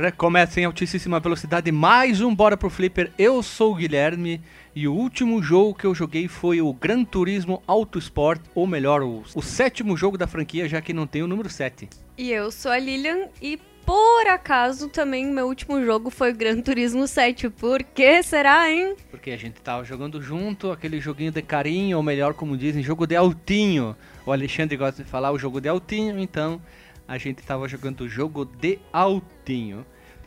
Recomeça em altíssima velocidade mais um Bora pro Flipper. Eu sou o Guilherme e o último jogo que eu joguei foi o Gran Turismo Auto Sport, ou melhor, o, o sétimo jogo da franquia, já que não tem o número 7. E eu sou a Lilian e por acaso também meu último jogo foi Gran Turismo 7. Por que será, hein? Porque a gente tava jogando junto, aquele joguinho de carinho, ou melhor, como dizem, jogo de altinho. O Alexandre gosta de falar o jogo de altinho, então a gente tava jogando o jogo de altinho.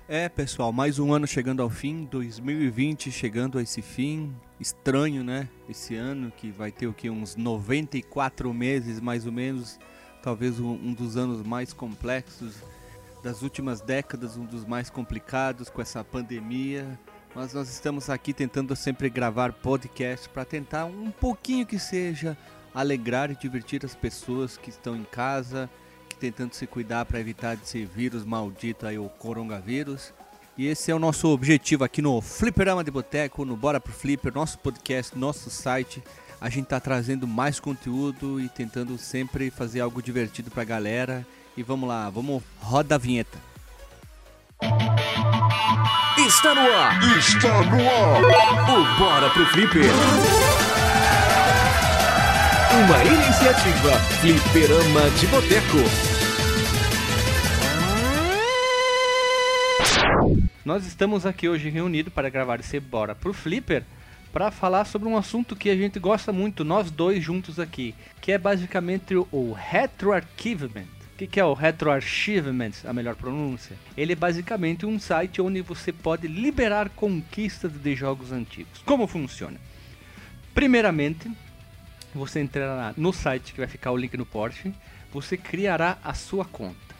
É, pessoal, mais um ano chegando ao fim, 2020 chegando a esse fim. Estranho, né? Esse ano que vai ter o que? Uns 94 meses mais ou menos. Talvez um, um dos anos mais complexos das últimas décadas, um dos mais complicados com essa pandemia. Mas nós estamos aqui tentando sempre gravar podcast para tentar um pouquinho que seja alegrar e divertir as pessoas que estão em casa tentando se cuidar para evitar esse vírus maldito aí, o coronavírus. E esse é o nosso objetivo aqui no Fliperama de Boteco, no Bora pro Flipper, nosso podcast, nosso site. A gente tá trazendo mais conteúdo e tentando sempre fazer algo divertido pra galera. E vamos lá, vamos roda a vinheta. Está no ar! Está no ar! O Bora pro Flipper! Uma iniciativa Fliperama de Boteco. Nós estamos aqui hoje reunidos para gravar esse Bora pro Flipper para falar sobre um assunto que a gente gosta muito, nós dois juntos aqui, que é basicamente o retroarchivement. O que, que é o retroarchivement, a melhor pronúncia? Ele é basicamente um site onde você pode liberar conquistas de jogos antigos. Como funciona? Primeiramente, você entrará no site que vai ficar o link no Porsche, você criará a sua conta.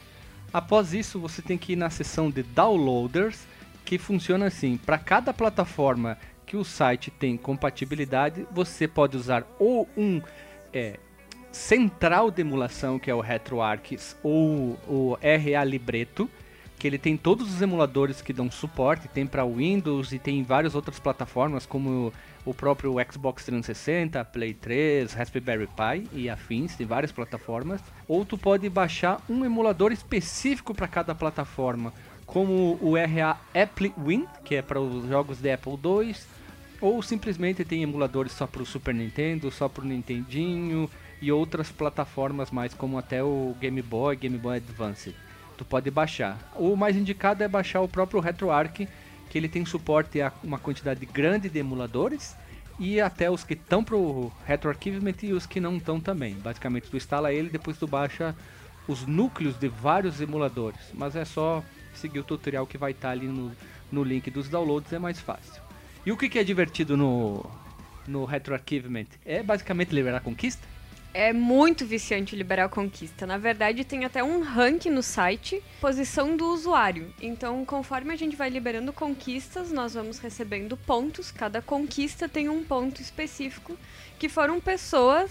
Após isso, você tem que ir na seção de downloaders que funciona assim: para cada plataforma que o site tem compatibilidade, você pode usar ou um é, central de emulação, que é o RetroArch, ou o RA Libreto, que ele tem todos os emuladores que dão suporte, tem para Windows e tem várias outras plataformas como o próprio Xbox 360, Play 3, Raspberry Pi e afins, tem várias plataformas. Ou tu pode baixar um emulador específico para cada plataforma como o RA Apple Win, que é para os jogos de Apple II, ou simplesmente tem emuladores só para o Super Nintendo, só para o Nintendinho e outras plataformas mais como até o Game Boy, Game Boy Advance. Tu pode baixar. O mais indicado é baixar o próprio RetroArch, que ele tem suporte a uma quantidade grande de emuladores e até os que estão para o RetroArchivement e os que não estão também. Basicamente tu instala ele, depois tu baixa os núcleos de vários emuladores, mas é só seguir o tutorial que vai estar tá ali no, no link dos downloads, é mais fácil. E o que, que é divertido no, no RetroArchivement? É basicamente liberar conquista? É muito viciante liberar conquista. Na verdade, tem até um ranking no site, posição do usuário. Então, conforme a gente vai liberando conquistas, nós vamos recebendo pontos. Cada conquista tem um ponto específico, que foram pessoas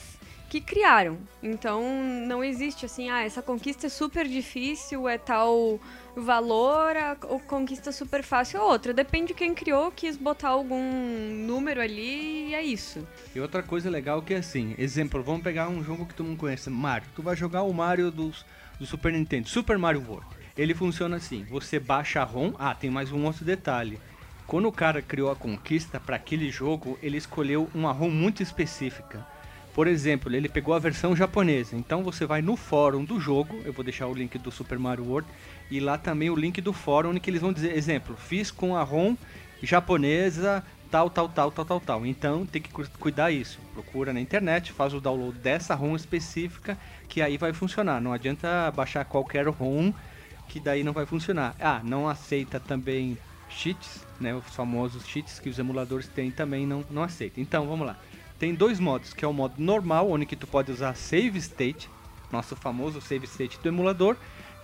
que criaram. Então não existe assim, ah, essa conquista é super difícil, é tal valor, a, conquista super fácil é outra. Depende de quem criou, quis botar algum número ali e é isso. E outra coisa legal que é assim, exemplo, vamos pegar um jogo que tu não conhece, Mario. Tu vai jogar o Mario dos, do Super Nintendo, Super Mario World. Ele funciona assim, você baixa a ROM, ah, tem mais um outro detalhe. Quando o cara criou a conquista para aquele jogo, ele escolheu uma ROM muito específica. Por exemplo, ele pegou a versão japonesa. Então você vai no fórum do jogo, eu vou deixar o link do Super Mario World e lá também o link do fórum onde que eles vão dizer, exemplo, fiz com a ROM japonesa tal, tal, tal, tal, tal, tal. Então tem que cuidar isso. Procura na internet, faz o download dessa ROM específica que aí vai funcionar. Não adianta baixar qualquer ROM que daí não vai funcionar. Ah, não aceita também cheats, né? Os famosos cheats que os emuladores têm também não, não aceita. Então vamos lá tem dois modos, que é o modo normal, onde tu pode usar save state, nosso famoso save state do emulador.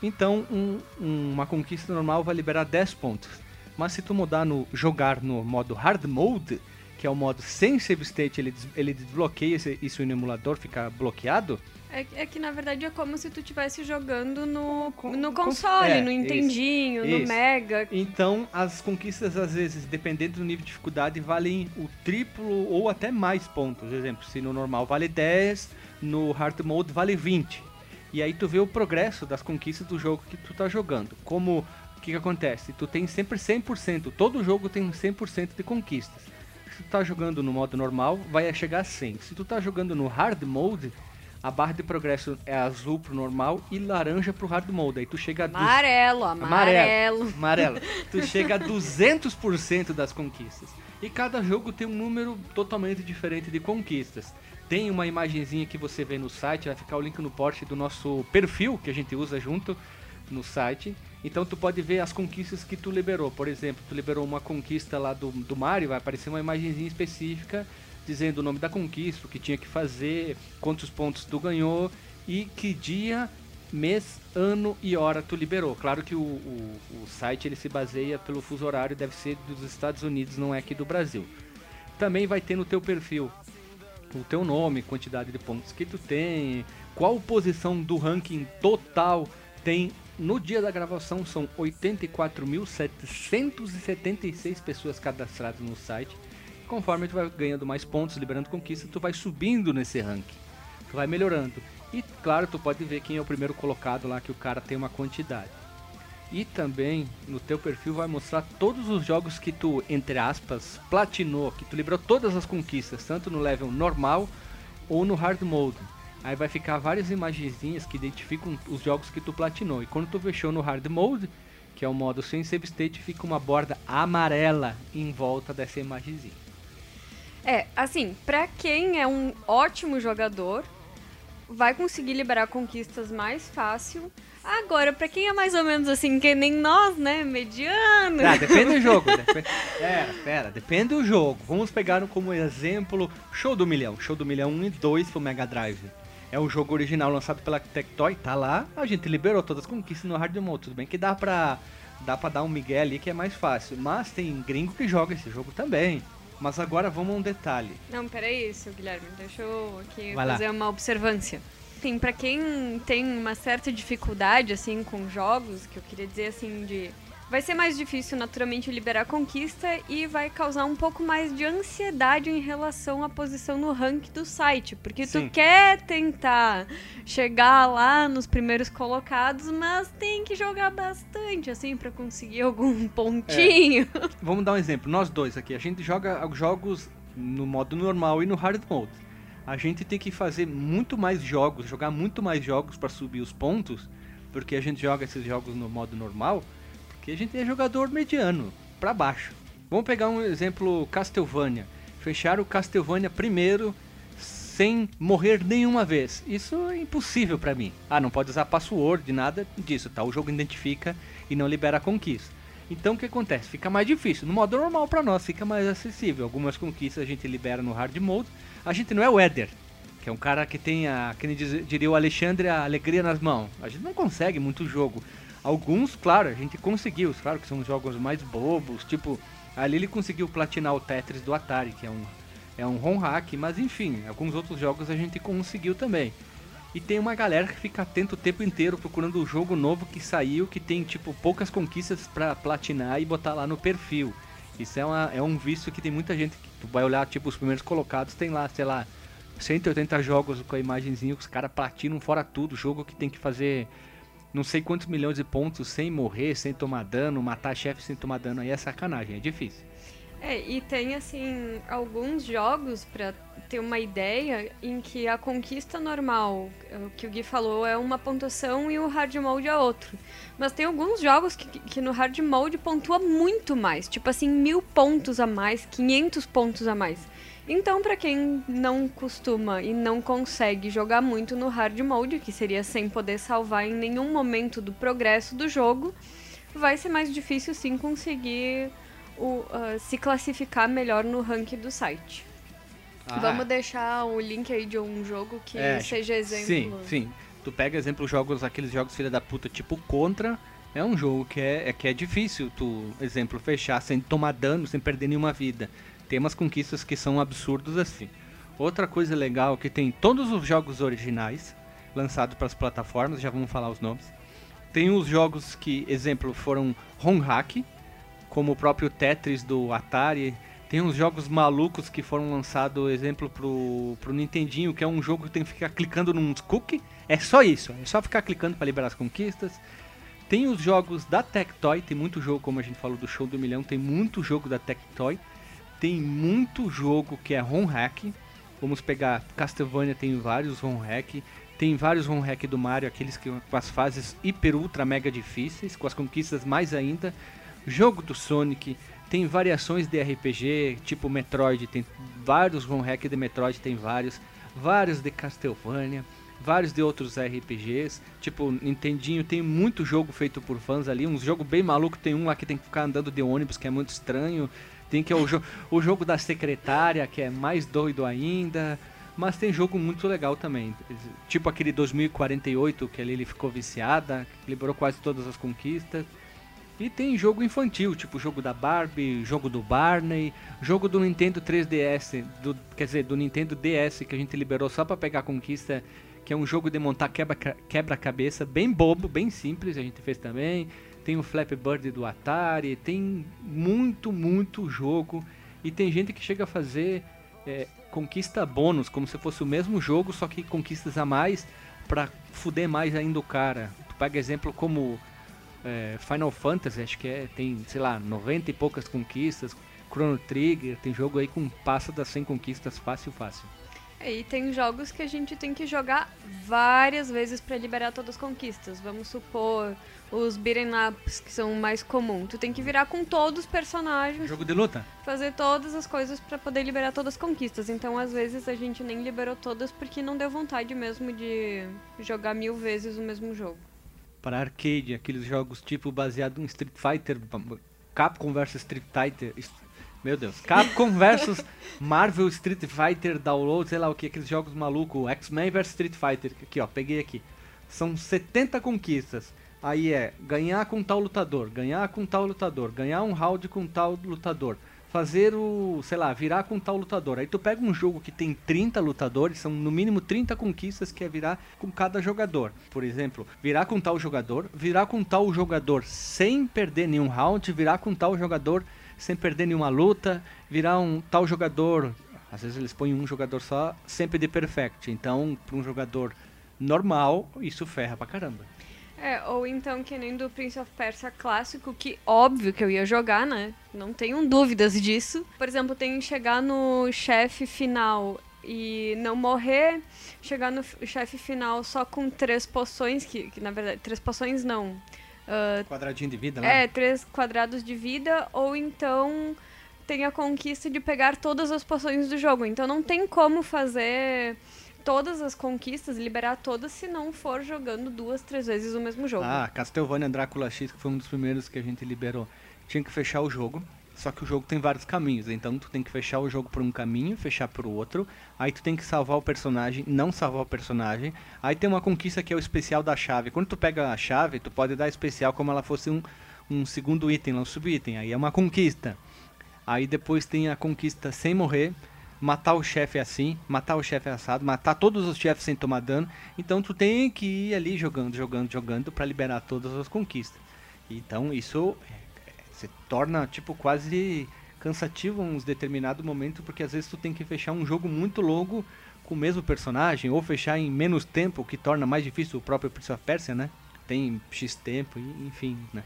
Então, um, uma conquista normal vai liberar 10 pontos. Mas se tu mudar no jogar no modo hard mode, que é o modo sem save state, ele, des- ele desbloqueia esse- isso no emulador, fica bloqueado. É, é que na verdade é como se tu estivesse jogando no, no console, é, no isso, Nintendinho, no isso. Mega. Então, as conquistas, às vezes, dependendo do nível de dificuldade, valem o triplo ou até mais pontos. Por exemplo, se no normal vale 10, no hard mode vale 20. E aí tu vê o progresso das conquistas do jogo que tu tá jogando. Como, o que que acontece? Tu tem sempre 100%, todo jogo tem 100% de conquistas. Se tu tá jogando no modo normal, vai chegar a 100. Se tu tá jogando no hard mode, a barra de progresso é azul pro normal e laranja pro hard mode. Aí tu chega a du- Amarelo, amarelo. Amarelo. Tu chega a 200% das conquistas. E cada jogo tem um número totalmente diferente de conquistas. Tem uma imagenzinha que você vê no site, vai ficar o link no post do nosso perfil que a gente usa junto no site. Então tu pode ver as conquistas que tu liberou. Por exemplo, tu liberou uma conquista lá do, do Mario, vai aparecer uma imagenzinha específica dizendo o nome da conquista, o que tinha que fazer, quantos pontos tu ganhou e que dia, mês, ano e hora tu liberou. Claro que o, o, o site ele se baseia pelo fuso horário, deve ser dos Estados Unidos, não é aqui do Brasil. Também vai ter no teu perfil o teu nome, quantidade de pontos que tu tem, qual posição do ranking total tem. No dia da gravação são 84.776 pessoas cadastradas no site. Conforme tu vai ganhando mais pontos, liberando conquista, tu vai subindo nesse ranking. Tu vai melhorando. E claro, tu pode ver quem é o primeiro colocado lá, que o cara tem uma quantidade. E também no teu perfil vai mostrar todos os jogos que tu, entre aspas, platinou, que tu liberou todas as conquistas, tanto no level normal ou no hard mode. Aí vai ficar várias imagenzinhas que identificam os jogos que tu platinou. E quando tu fechou no hard mode, que é o modo sem save state, fica uma borda amarela em volta dessa imagenzinha. É, assim, pra quem é um ótimo jogador, vai conseguir liberar conquistas mais fácil. Agora, pra quem é mais ou menos assim, que nem nós, né, mediano. Ah, depende do jogo. Depende... Pera, pera, depende do jogo. Vamos pegar como exemplo Show do Milhão. Show do Milhão 1 e 2 pro Mega Drive. É o jogo original lançado pela Tectoy, tá lá. A gente liberou todas as conquistas no hard mode. Tudo bem que dá pra, dá pra dar um migué ali que é mais fácil. Mas tem gringo que joga esse jogo também. Mas agora vamos a um detalhe. Não, peraí, seu Guilherme, deixa eu aqui Vai lá. fazer uma observância. Assim, pra quem tem uma certa dificuldade, assim, com jogos, que eu queria dizer, assim, de... Vai ser mais difícil, naturalmente, liberar conquista e vai causar um pouco mais de ansiedade em relação à posição no ranking do site. Porque Sim. tu quer tentar chegar lá nos primeiros colocados, mas tem que jogar bastante, assim, pra conseguir algum pontinho. Vamos dar um exemplo. Nós dois aqui, a gente joga os jogos no modo normal e no hard mode. A gente tem que fazer muito mais jogos, jogar muito mais jogos para subir os pontos, porque a gente joga esses jogos no modo normal, porque a gente é jogador mediano, para baixo. Vamos pegar um exemplo Castlevania. Fechar o Castlevania primeiro sem morrer nenhuma vez. Isso é impossível para mim. Ah, não pode usar password, nada disso, tá? O jogo identifica e não libera a conquista. Então o que acontece? Fica mais difícil. No modo normal para nós fica mais acessível. Algumas conquistas a gente libera no hard mode. A gente não é o Eder, que é um cara que tem a, que diria o Alexandre, a alegria nas mãos. A gente não consegue muito jogo. Alguns, claro, a gente conseguiu. Claro que são jogos mais bobos, tipo ali ele conseguiu platinar o Tetris do Atari, que é um é um ROM hack, mas enfim, alguns outros jogos a gente conseguiu também. E tem uma galera que fica atento o tempo inteiro procurando o jogo novo que saiu, que tem tipo poucas conquistas pra platinar e botar lá no perfil. Isso é, uma, é um vício que tem muita gente que tu vai olhar, tipo, os primeiros colocados tem lá, sei lá, 180 jogos com a imagenzinha, os caras platinam fora tudo, jogo que tem que fazer não sei quantos milhões de pontos sem morrer, sem tomar dano, matar chefe sem tomar dano, aí é sacanagem, é difícil. É, e tem assim alguns jogos pra ter uma ideia em que a conquista normal, o que o Gui falou, é uma pontuação e o hard mode é outro. Mas tem alguns jogos que, que no hard mode pontua muito mais, tipo assim, mil pontos a mais, 500 pontos a mais. Então, pra quem não costuma e não consegue jogar muito no hard mode, que seria sem poder salvar em nenhum momento do progresso do jogo, vai ser mais difícil sim conseguir o, ah, se classificar melhor no ranking do site. Vamos deixar o link aí de um jogo que É, seja exemplo. Sim, sim. Tu pega exemplo jogos, aqueles jogos filha da puta, tipo Contra, é um jogo que é, é que é difícil tu, exemplo, fechar sem tomar dano, sem perder nenhuma vida. Tem umas conquistas que são absurdos assim. Outra coisa legal é que tem todos os jogos originais lançados para as plataformas, já vamos falar os nomes. Tem os jogos que, exemplo, foram home hack, como o próprio Tetris do Atari. Tem uns jogos malucos que foram lançados, exemplo, pro, pro Nintendinho, que é um jogo que tem que ficar clicando num cookie. É só isso, é só ficar clicando para liberar as conquistas. Tem os jogos da Tectoy, tem muito jogo, como a gente falou do Show do Milhão, tem muito jogo da Tectoy. Tem muito jogo que é home hack. Vamos pegar Castlevania, tem vários home hack. Tem vários home hack do Mario, aqueles que com as fases hiper ultra mega difíceis, com as conquistas mais ainda. Jogo do Sonic, tem variações de RPG, tipo Metroid, tem vários home hack de Metroid, tem vários, vários de Castlevania, vários de outros RPGs, tipo Nintendinho tem muito jogo feito por fãs ali, um jogo bem maluco, tem um lá que tem que ficar andando de ônibus que é muito estranho, tem que é o, jo o jogo da secretária que é mais doido ainda, mas tem jogo muito legal também, tipo aquele 2048 que ali ele ficou viciada, liberou quase todas as conquistas. E tem jogo infantil, tipo jogo da Barbie, jogo do Barney, jogo do Nintendo 3DS, do, quer dizer, do Nintendo DS que a gente liberou só para pegar a conquista, que é um jogo de montar quebra-cabeça, bem bobo, bem simples, a gente fez também. Tem o Flappy Bird do Atari, tem muito, muito jogo. E tem gente que chega a fazer é, conquista bônus, como se fosse o mesmo jogo, só que conquistas a mais, pra fuder mais ainda o cara. Tu pega exemplo como é, Final Fantasy, acho que é, tem, sei lá, 90 e poucas conquistas. Chrono Trigger, tem jogo aí com passa das 100 conquistas fácil, fácil. E tem jogos que a gente tem que jogar várias vezes para liberar todas as conquistas. Vamos supor os beat'em ups que são mais comuns. Tu tem que virar com todos os personagens. Jogo de luta? Fazer todas as coisas para poder liberar todas as conquistas. Então, às vezes, a gente nem liberou todas porque não deu vontade mesmo de jogar mil vezes o mesmo jogo para arcade, aqueles jogos tipo baseado em Street Fighter, Capcom vs Street Fighter, meu Deus, Capcom vs Marvel Street Fighter Download, sei lá o que, aqueles jogos malucos, X-Men vs Street Fighter, aqui ó, peguei aqui. São 70 conquistas. Aí é ganhar com tal lutador, ganhar com tal lutador, ganhar um round com tal lutador fazer o, sei lá, virar com tal lutador. Aí tu pega um jogo que tem 30 lutadores, são no mínimo 30 conquistas que é virar com cada jogador. Por exemplo, virar com tal jogador, virar com tal jogador sem perder nenhum round, virar com tal jogador sem perder nenhuma luta, virar um tal jogador, às vezes eles põem um jogador só, sempre de perfect. Então, para um jogador normal, isso ferra pra caramba. É, ou então que nem do Prince of Persia clássico, que óbvio que eu ia jogar, né? Não tenho dúvidas disso. Por exemplo, tem chegar no chefe final e não morrer, chegar no chefe final só com três poções, que, que na verdade, três poções não. Uh, Quadradinho de vida, né? É, três quadrados de vida, ou então tem a conquista de pegar todas as poções do jogo. Então não tem como fazer todas as conquistas, liberar todas, se não for jogando duas, três vezes o mesmo jogo. Ah, Castlevania Drácula X, que foi um dos primeiros que a gente liberou. Tinha que fechar o jogo, só que o jogo tem vários caminhos, então tu tem que fechar o jogo por um caminho, fechar por outro, aí tu tem que salvar o personagem, não salvar o personagem, aí tem uma conquista que é o especial da chave. Quando tu pega a chave, tu pode dar especial como ela fosse um, um segundo item, um subitem, aí é uma conquista. Aí depois tem a conquista sem morrer, matar o chefe assim, matar o chefe assado, matar todos os chefes sem tomar dano. Então tu tem que ir ali jogando, jogando, jogando para liberar todas as conquistas. Então isso é, se torna tipo quase cansativo um determinado momento, porque às vezes tu tem que fechar um jogo muito longo com o mesmo personagem, ou fechar em menos tempo, que torna mais difícil o próprio Prince of Persia, né? Tem X tempo, enfim, né?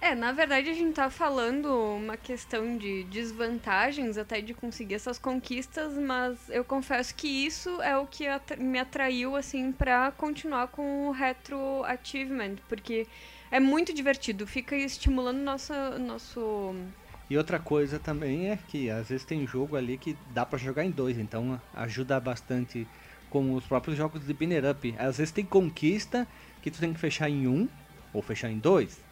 É, na verdade a gente tá falando uma questão de desvantagens até de conseguir essas conquistas, mas eu confesso que isso é o que me atraiu assim para continuar com o retro achievement, porque é muito divertido, fica estimulando nossa nosso e outra coisa também é que às vezes tem jogo ali que dá para jogar em dois, então ajuda bastante com os próprios jogos de binner up. Às vezes tem conquista que tu tem que fechar em um ou fechar em dois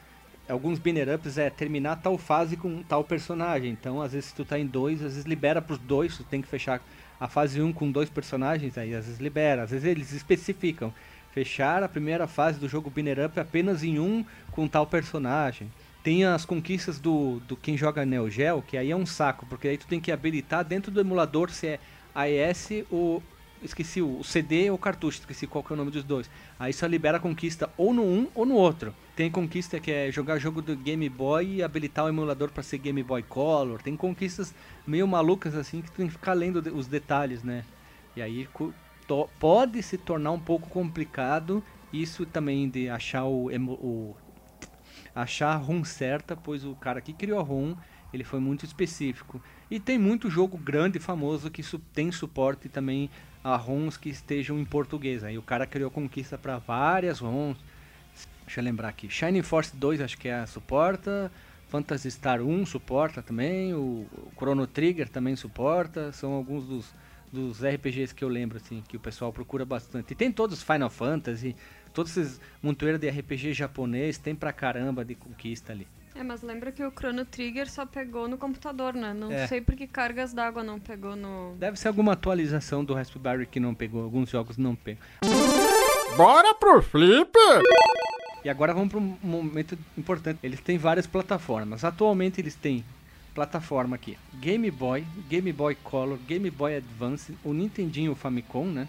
alguns banner ups é terminar tal fase com tal personagem. Então, às vezes, se tu tá em dois, às vezes libera pros dois, tu tem que fechar a fase 1 um com dois personagens, aí às vezes libera. Às vezes eles especificam. Fechar a primeira fase do jogo banner up apenas em um com tal personagem. Tem as conquistas do, do quem joga Neo Geo, que aí é um saco, porque aí tu tem que habilitar dentro do emulador se é AES ou esqueci o CD ou cartucho, esqueci qual que é o nome dos dois. Aí só libera a conquista ou no um ou no outro. Tem conquista que é jogar jogo do Game Boy e habilitar o emulador para ser Game Boy Color. Tem conquistas meio malucas assim que tu tem que ficar lendo os detalhes, né? E aí pode se tornar um pouco complicado isso também de achar o, o achar a ROM certa, pois o cara que criou a ROM ele foi muito específico. E tem muito jogo grande e famoso que su tem suporte também a ROMs que estejam em português. Aí o cara criou conquista para várias ROMs. Deixa eu lembrar aqui. Shining Force 2 acho que é a suporta. Phantasy Star 1 suporta também. O Chrono Trigger também suporta. São alguns dos, dos RPGs que eu lembro, assim, que o pessoal procura bastante. E tem todos os Final Fantasy, todos esses montoeiros de RPG japonês, tem pra caramba de conquista ali. É, mas lembra que o Chrono Trigger só pegou no computador, né? Não é. sei porque cargas d'água não pegou no. Deve ser alguma atualização do Raspberry que não pegou, alguns jogos não pegam. Bora pro Flip! E agora vamos para um momento importante. Eles têm várias plataformas. Atualmente eles têm plataforma aqui: Game Boy, Game Boy Color, Game Boy Advance, o Nintendinho o Famicom, né?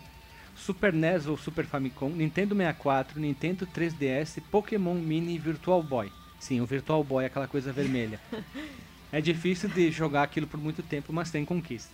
Super NES ou Super Famicom, Nintendo 64, Nintendo 3DS, Pokémon Mini e Virtual Boy. Sim, o Virtual Boy é aquela coisa vermelha. é difícil de jogar aquilo por muito tempo, mas tem conquista.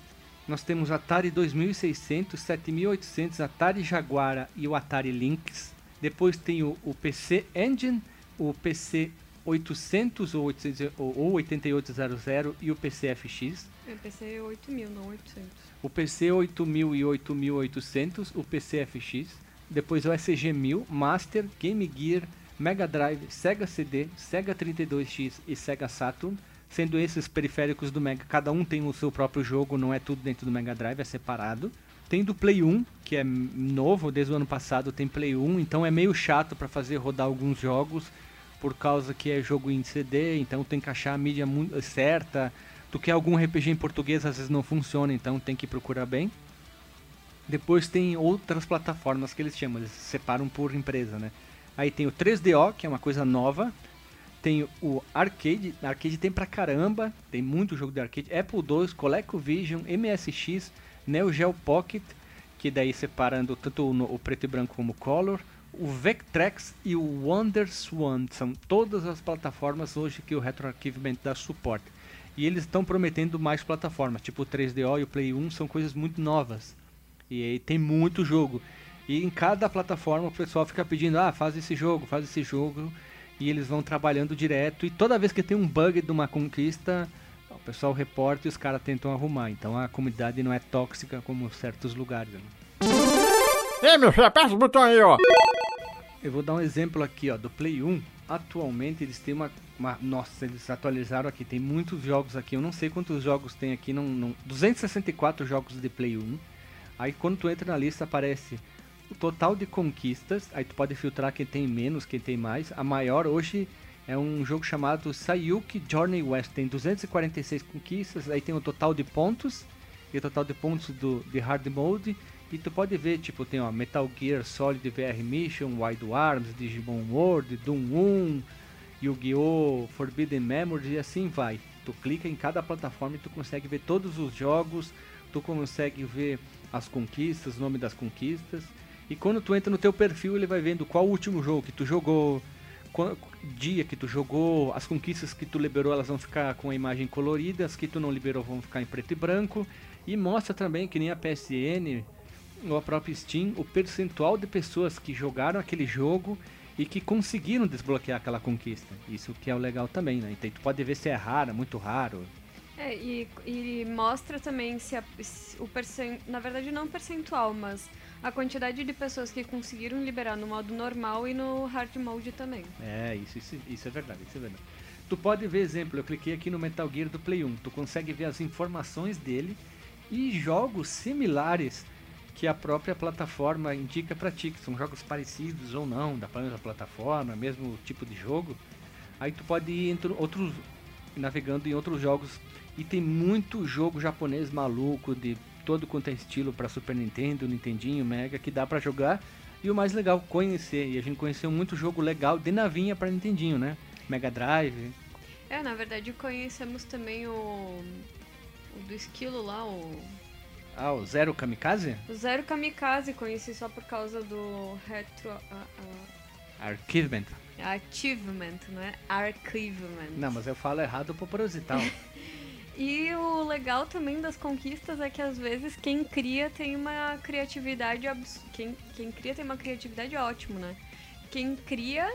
Nós temos Atari 2600, 7800, Atari Jaguar e o Atari Lynx. Depois tem o, o PC Engine, o PC 800 ou, 800, ou 8800 e o PC FX. É PC 8000, não 800. O PC 8000 e 8800, o PC FX. Depois o SG 1000, Master, Game Gear, Mega Drive, Sega CD, Sega 32X e Sega Saturn, sendo esses periféricos do Mega, cada um tem o seu próprio jogo, não é tudo dentro do Mega Drive, é separado. Tem do Play 1, que é novo, desde o ano passado tem Play 1, então é meio chato para fazer rodar alguns jogos, por causa que é jogo em CD, então tem que achar a mídia certa. Tu quer algum RPG em português, às vezes não funciona, então tem que procurar bem. Depois tem outras plataformas que eles chamam, eles separam por empresa, né? Aí tem o 3DO, que é uma coisa nova. Tem o Arcade, Arcade tem pra caramba, tem muito jogo de arcade. Apple II, ColecoVision, MSX, Neo Geo Pocket, que daí separando tanto o, preto e branco como o color. O Vectrex e o WonderSwan são todas as plataformas hoje que o RetroArchivement dá suporte. E eles estão prometendo mais plataformas, tipo o 3DO e o Play 1 são coisas muito novas. E aí tem muito jogo. E em cada plataforma o pessoal fica pedindo, ah, faz esse jogo, faz esse jogo. E eles vão trabalhando direto. E toda vez que tem um bug de uma conquista, o pessoal reporta e os caras tentam arrumar. Então a comunidade não é tóxica como certos lugares. Né? Ei, meu filho, aperta o botão aí, ó. Eu vou dar um exemplo aqui, ó, do Play 1. Atualmente eles têm uma, uma, Nossa, eles atualizaram aqui. Tem muitos jogos aqui. Eu não sei quantos jogos tem aqui. Não, não, 264 jogos de Play 1. Aí quando tu entra na lista aparece o total de conquistas, aí tu pode filtrar quem tem menos, quem tem mais. A maior hoje é um jogo chamado Sayuki Journey West, tem 246 conquistas, aí tem o total de pontos e o total de pontos do de hard mode. E tu pode ver, tipo, tem ó, Metal Gear Solid VR Mission, Wild Arms, Digimon World, Doom 1, Yu-Gi-Oh! Forbidden Memories e assim vai. Tu clica em cada plataforma e tu consegue ver todos os jogos, tu consegue ver as conquistas, o nome das conquistas. E quando tu entra no teu perfil, ele vai vendo qual o último jogo que tu jogou, qual dia que tu jogou, as conquistas que tu liberou, elas vão ficar com a imagem colorida, as que tu não liberou vão ficar em preto e branco. E mostra também que nem a PSN ou a própria Steam, o percentual de pessoas que jogaram aquele jogo e que conseguiram desbloquear aquela conquista. Isso que é o legal também, né? Então tu pode ver se é raro, muito raro. É, e, e mostra também se, a, se o percent... na verdade não percentual, mas a quantidade de pessoas que conseguiram liberar no modo normal e no hard mode também. É, isso, isso, isso é verdade, isso é verdade. Tu pode ver exemplo, eu cliquei aqui no Metal Gear do Play 1, tu consegue ver as informações dele e jogos similares que a própria plataforma indica para ti, que são jogos parecidos ou não, da mesma plataforma, mesmo tipo de jogo. Aí tu pode ir entre outros navegando em outros jogos e tem muito jogo japonês maluco de todo quanto é estilo para Super Nintendo, Nintendinho, Mega, que dá para jogar. E o mais legal, conhecer. E a gente conheceu muito jogo legal de navinha para Nintendinho, né? Mega Drive, É, na verdade conhecemos também o, o do esquilo lá, o, Ah, o Zero Kamikaze? o Zero Kamikaze, conheci só por causa do retro... a- Archivement. a- achievement, não é? Archivement. Não, mas eu falo errado proposital. E o legal também das conquistas é que às vezes quem cria tem uma criatividade abs... quem, quem cria tem uma criatividade ótima, né? Quem cria,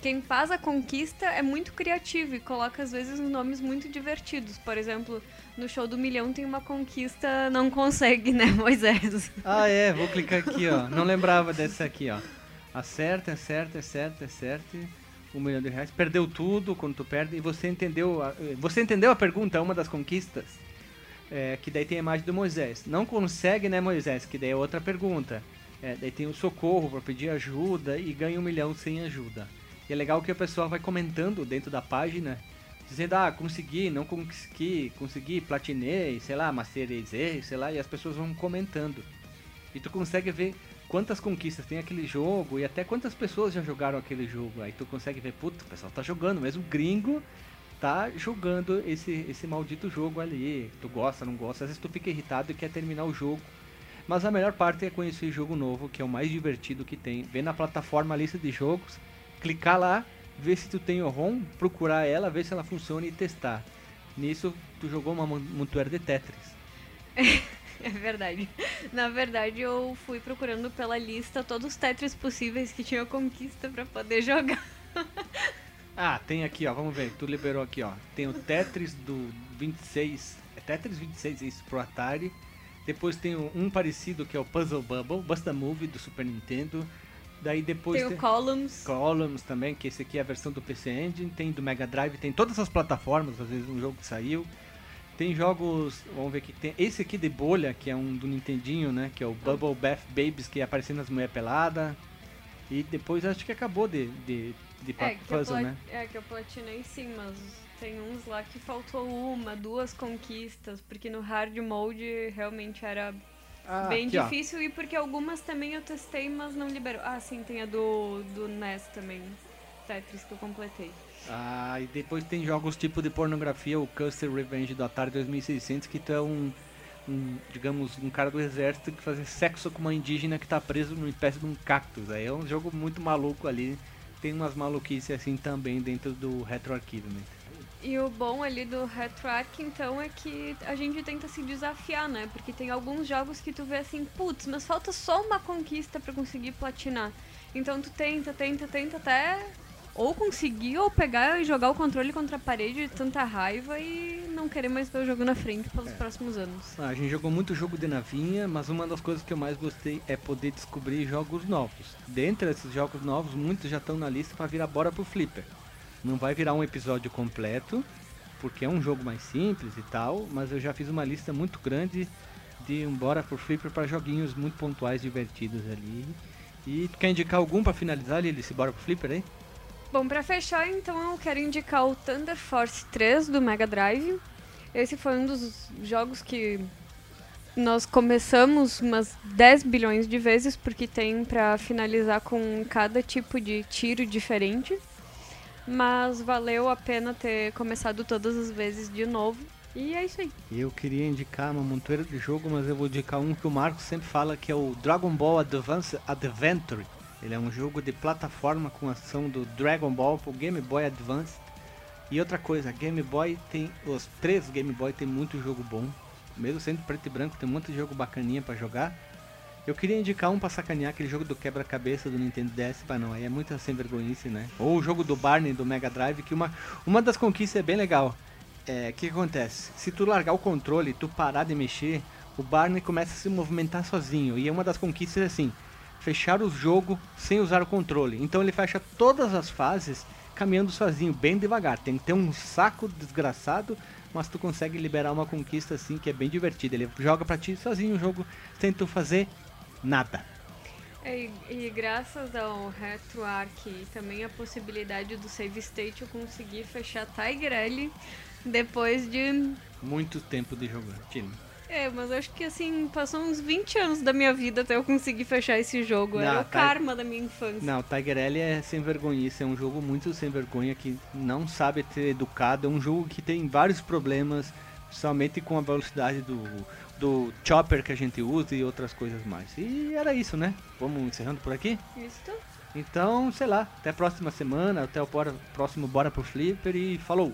quem faz a conquista é muito criativo e coloca às vezes nomes muito divertidos. Por exemplo, no show do milhão tem uma conquista não consegue, né, Moisés? ah, é, vou clicar aqui, ó. Não lembrava dessa aqui, ó. Acerta, acerta, acerta, acerta. Um milhão de reais. Perdeu tudo quando tu perde. E você entendeu a, você entendeu a pergunta, uma das conquistas? É, que daí tem a imagem do Moisés. Não consegue, né, Moisés? Que daí é outra pergunta. É, daí tem o socorro para pedir ajuda e ganha um milhão sem ajuda. E é legal que o pessoal vai comentando dentro da página, dizendo, ah, consegui, não consegui, consegui, platinei, sei lá, masterizei, sei lá, e as pessoas vão comentando. E tu consegue ver quantas conquistas tem aquele jogo e até quantas pessoas já jogaram aquele jogo. Aí tu consegue ver, puta, o pessoal tá jogando, mesmo gringo tá jogando esse, esse maldito jogo ali. Tu gosta, não gosta, às vezes tu fica irritado e quer terminar o jogo. Mas a melhor parte é conhecer jogo novo, que é o mais divertido que tem. Ver na plataforma a lista de jogos, clicar lá, ver se tu tem o ROM, procurar ela, ver se ela funciona e testar. Nisso, tu jogou uma mon- montoeira de Tetris. É verdade. Na verdade, eu fui procurando pela lista todos os Tetris possíveis que tinha conquista pra poder jogar. Ah, tem aqui, ó, vamos ver, tu liberou aqui, ó. Tem o Tetris do 26, é Tetris 26 isso, pro Atari. Depois tem um parecido que é o Puzzle Bubble, Busta Move do Super Nintendo. Daí depois Tem o Columns. Columns também, que esse aqui é a versão do PC Engine, tem do Mega Drive, tem todas as plataformas, às vezes um jogo que saiu. Tem jogos, vamos ver aqui, tem esse aqui de bolha, que é um do Nintendinho, né, que é o Bubble Bath Babies, que aparecendo nas mulheres peladas. E depois acho que acabou de, de, de É puzzle, né? é que eu platinei sim, mas tem uns lá que faltou uma, duas conquistas, porque no hard mode realmente era Ah, bem aqui, ó. difícil e porque algumas também eu testei, mas não liberou. Ah, sim, tem a do, do NES também, Tetris que eu completei. Ah, e depois tem jogos tipo de pornografia, o Custer Revenge do Atari 2600, que tu é um, um, digamos, um cara do exército que faz sexo com uma indígena que tá preso numa espécie de um cactus. Aí é um jogo muito maluco ali. Tem umas maluquices assim também dentro do Retro Archivement. E o bom ali do RetroArch, então, é que a gente tenta se desafiar, né? Porque tem alguns jogos que tu vê assim, putz, mas falta só uma conquista pra conseguir platinar. Então tu tenta, tenta, tenta até ou conseguir ou pegar e jogar o controle contra a parede de tanta raiva e não querer mais ver o jogo na frente pelos próximos anos. Ah, a gente jogou muito jogo de navinha, mas uma das coisas que eu mais gostei é poder descobrir jogos novos. Dentre esses jogos novos, muitos já estão na lista para virar bora pro Flipper. Não vai virar um episódio completo, porque é um jogo mais simples e tal, mas eu já fiz uma lista muito grande de um bora Flipper para joguinhos muito pontuais, divertidos ali. E tu quer indicar algum para finalizar ali esse bora pro Flipper aí? Bom, pra fechar, então, eu quero indicar o Thunder Force 3 do Mega Drive. Esse foi um dos jogos que nós começamos umas 10 bilhões de vezes, porque tem pra finalizar com cada tipo de tiro diferente. Mas valeu a pena ter começado todas as vezes de novo. E é isso aí. Eu queria indicar uma montoeira de jogo, mas eu vou indicar um que o Marcos sempre fala que é o Dragon Ball Advance Adventure. Ele é um jogo de plataforma com ação do Dragon Ball pro Game Boy Advance. E outra coisa, Game Boy tem. Os três Game Boy tem muito jogo bom. Mesmo sendo preto e branco, tem de jogo bacaninha pra jogar. Eu queria indicar um pra sacanear aquele jogo do quebra-cabeça do Nintendo DS, mas não, aí é muita sem vergonhice, né? Ou o jogo do Barney do Mega Drive, que uma, uma das conquistas é bem legal. É, o que, que acontece? Se tu largar o controle tu parar de mexer, o Barney começa a se movimentar sozinho. E uma das conquistas é assim, fechar o jogo sem usar o controle. Então ele fecha todas as fases caminhando sozinho, bem devagar. Tem que ter um saco desgraçado, mas tu consegue liberar uma conquista assim que é bem divertida. Ele joga pra ti sozinho o jogo sem tu fazer nada. E, e graças ao RetroArch e também a possibilidade do save state, eu consegui fechar Tiger L depois de Muito tempo de jogar, time. É, mas acho que assim, passou uns 20 anos da minha vida até eu conseguir fechar esse jogo. Era Não, o tá- karma da minha infância. Não, Tiger L é sem vergonhice, é um jogo muito sem vergonha que não sabe ser educado, é um jogo que tem vários problemas, principalmente com a velocidade do, do chopper que a gente usa e outras coisas mais. E era isso, né? Vamos encerrando por aqui? Isso. Então, sei lá, até a próxima semana, até o próximo Bora pro Flipper e falou!